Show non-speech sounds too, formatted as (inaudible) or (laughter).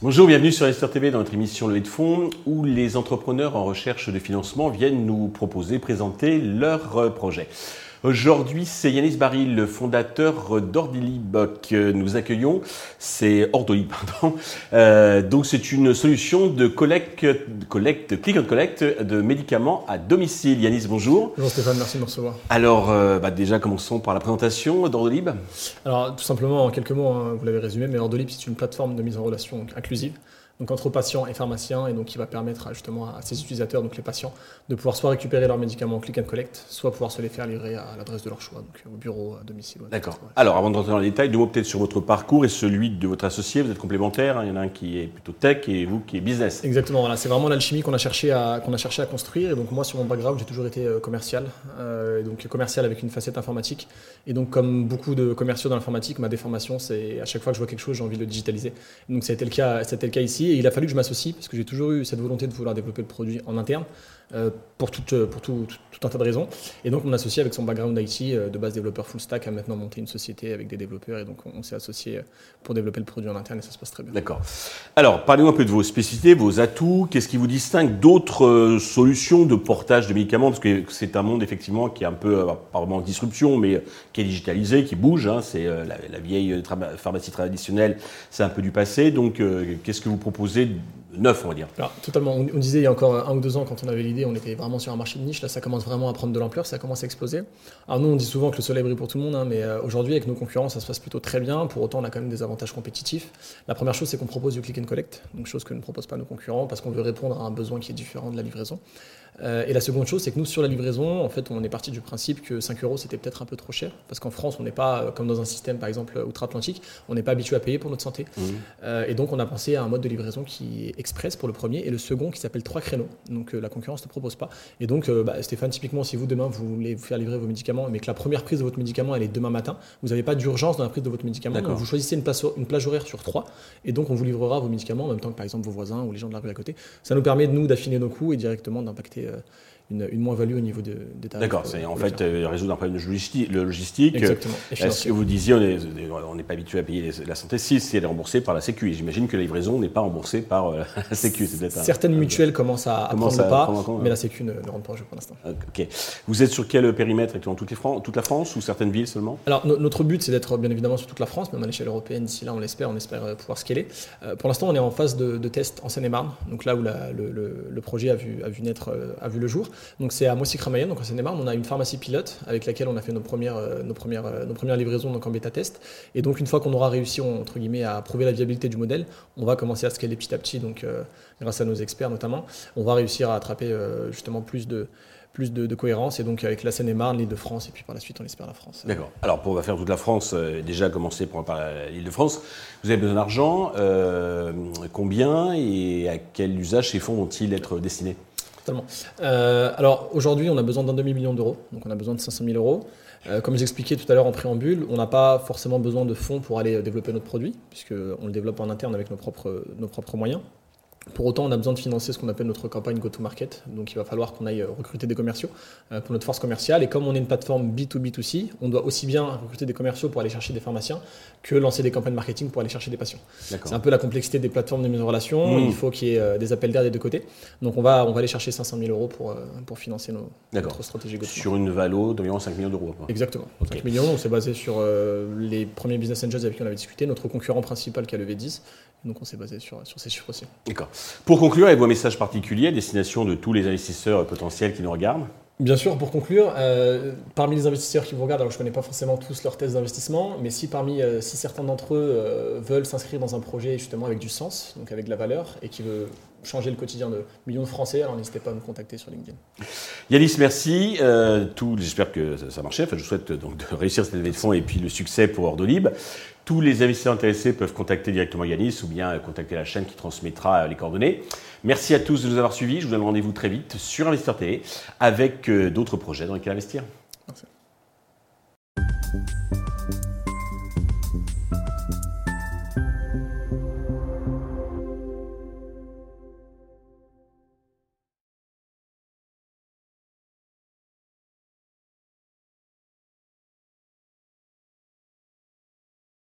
Bonjour, bienvenue sur Esther TV dans notre émission Levée de fonds où les entrepreneurs en recherche de financement viennent nous proposer, présenter leurs projets. Aujourd'hui, c'est Yanis Baril, le fondateur d'Ordilib que nous accueillons. C'est Ordolib, pardon. Euh, donc, c'est une solution de collecte, collecte, click and collect de médicaments à domicile. Yanis, bonjour. Bonjour Stéphane, merci de me recevoir. Alors, euh, bah, déjà, commençons par la présentation d'Ordolib. Alors, tout simplement, en quelques mots, hein, vous l'avez résumé, mais Ordolib, c'est une plateforme de mise en relation inclusive donc entre patients et pharmaciens, et donc qui va permettre justement à ces utilisateurs, donc les patients, de pouvoir soit récupérer leurs médicaments en click and collect, soit pouvoir se les faire livrer à l'adresse de leur choix, donc au bureau, à domicile. D'accord. Alors avant de rentrer dans les détails, deux mots peut-être sur votre parcours et celui de votre associé. Vous êtes complémentaires, hein. il y en a un qui est plutôt tech et vous qui est business. Exactement, voilà, c'est vraiment l'alchimie qu'on a, cherché à, qu'on a cherché à construire. Et donc moi, sur mon background, j'ai toujours été euh, commercial, euh, donc commercial avec une facette informatique. Et donc comme beaucoup de commerciaux dans l'informatique, ma déformation, c'est à chaque fois que je vois quelque chose, j'ai envie de le digitaliser. Donc ça a été le cas, le cas ici, et il a fallu que je m'associe parce que j'ai toujours eu cette volonté de vouloir développer le produit en interne. Euh, pour, tout, euh, un tas de raisons. Et donc, mon associé, avec son background IT, euh, de base développeur full stack, a maintenant monté une société avec des développeurs. Et donc, on, s'est associé pour développer le produit en interne et ça se passe très bien. D'accord. Alors, parlez-moi un peu de vos spécificités, vos atouts. Qu'est-ce qui vous distingue d'autres solutions de portage de médicaments? Parce que c'est un monde, effectivement, qui est un peu, vraiment en disruption, mais qui est digitalisé, qui bouge. Hein. C'est la, vieille pharmacie traditionnelle, c'est un peu du passé. Donc, qu'est-ce que vous proposez neuf, on va dire. Totalement. On, disait il y a encore un ou deux ans, quand on avait l'idée, on était vraiment sur un marché de niche. Là, ça commence vraiment à prendre de l'ampleur, ça commence à exploser. Alors, nous, on dit souvent que le soleil brille pour tout le monde, hein, mais euh, aujourd'hui, avec nos concurrents, ça se passe plutôt très bien. Pour autant, on a quand même des avantages compétitifs. La première chose, c'est qu'on propose du click and collect, donc chose que ne proposent pas nos concurrents, parce qu'on veut répondre à un besoin qui est différent de la livraison. Euh, et la seconde chose, c'est que nous, sur la livraison, en fait, on est parti du principe que 5 euros, c'était peut-être un peu trop cher. Parce qu'en France, on n'est pas, euh, comme dans un système, par exemple, outre-Atlantique, on n'est pas habitué à payer pour notre santé. Mmh. Euh, et donc, on a pensé à un mode de livraison qui est express pour le premier et le second qui s'appelle 3 créneaux. Donc, la concurrence ne propose pas. Et donc, bah, Stéphane, typiquement, si vous, demain, vous voulez vous faire livrer vos médicaments, mais que la première prise de votre médicament, elle est demain matin, vous n'avez pas d'urgence dans la prise de votre médicament. Donc, vous choisissez une, place, une plage horaire sur 3 et donc, on vous livrera vos médicaments en même temps que, par exemple, vos voisins ou les gens de la rue à côté. Ça nous permet, nous, d'affiner nos coûts et directement d'impacter Yeah. Une, une moins-value au niveau de, des tarifs. D'accord, c'est en fait euh, résoudre un problème de logistique. logistique. Exactement. Est-ce que vous disiez, on n'est pas habitué à payer la santé si c'est remboursé par la Sécu. Et j'imagine que la livraison n'est pas remboursée par euh, (laughs) la Sécu. Certaines mutuelles commencent à, à prendre pas, mais la Sécu ne, rentre pas en jeu pour l'instant. Ok. Vous êtes sur quel périmètre actuellement toute, les toute la France ou certaines villes seulement? Alors notre but c'est d'être bien évidemment sur toute la France, même à l'échelle européenne. D'ici là, on l'espère, on espère euh, pouvoir scaler. pour l'instant, on est en phase de, de test en Seine-et-Marne, donc là où la, le, le, projet a vu, a vu naître, a vu le jour. Donc c'est à moissy donc en Seine-et-Marne, on a une pharmacie pilote avec laquelle on a fait nos premières, euh, euh, livraisons donc en bêta test. Et donc une fois qu'on aura réussi entre guillemets à prouver la viabilité du modèle, on va commencer à scaler petit à petit. Donc euh, grâce à nos experts notamment, on va réussir à attraper justement plus de plus de, cohérence et donc avec la Seine-et-Marne, l'Île-de-France et puis par la suite on espère la France. D'accord. Alors pour faire toute la France, déjà commencer par, l'Île-de-France, vous avez besoin d'argent. combien et à quel usage ces fonds vont-ils être destinés? Totalement. Euh, alors aujourd'hui, on a besoin d'un demi-million d'euros, donc on a besoin de 500 000 euros. Euh, comme j'expliquais tout à l'heure en préambule, on n'a pas forcément besoin de fonds pour aller développer notre produit, puisqu'on le développe en interne avec nos propres, nos propres moyens. Pour autant, on a besoin de financer ce qu'on appelle notre campagne go-to-market. Donc, il va falloir qu'on aille recruter des commerciaux euh, pour notre force commerciale. Et comme on est une plateforme B2B2C, on doit aussi bien recruter des commerciaux pour aller chercher des pharmaciens que lancer des campagnes marketing pour aller chercher des patients. C'est un peu la complexité des plateformes de mise en relation. Mmh. Il faut qu'il y ait euh, des appels d'air des deux côtés. Donc, on va, on va aller chercher 500 000 euros pour, euh, pour financer nos, notre stratégie go-to-market. Sur une valo d'environ 5 millions d'euros. Exactement. 5 millions, on s'est basé sur les premiers business angels avec qui on avait discuté, notre concurrent principal qui a levé 10. Donc, on s'est basé sur, sur ces chiffres aussi. D'accord. Pour conclure, vos messages particuliers à destination de tous les investisseurs potentiels qui nous regardent? Bien sûr, pour conclure, euh, parmi les investisseurs qui vous regardent, alors je ne connais pas forcément tous leurs thèses d'investissement, mais si parmi euh, si certains d'entre eux euh, veulent s'inscrire dans un projet justement avec du sens, donc avec de la valeur, et qui veut changer le quotidien de millions de Français, alors n'hésitez pas à me contacter sur LinkedIn. Yanis, merci. J'espère que ça, ça marchait. Enfin, je vous souhaite donc de réussir cette levée de fonds et puis le succès pour Ordolib. Tous les investisseurs intéressés peuvent contacter directement Yanis ou bien contacter la chaîne qui transmettra les coordonnées. Merci à tous de nous avoir suivis. Je vous donne rendez-vous très vite sur Investeur TV avec euh, d'autres projets dans lesquels investir. Merci.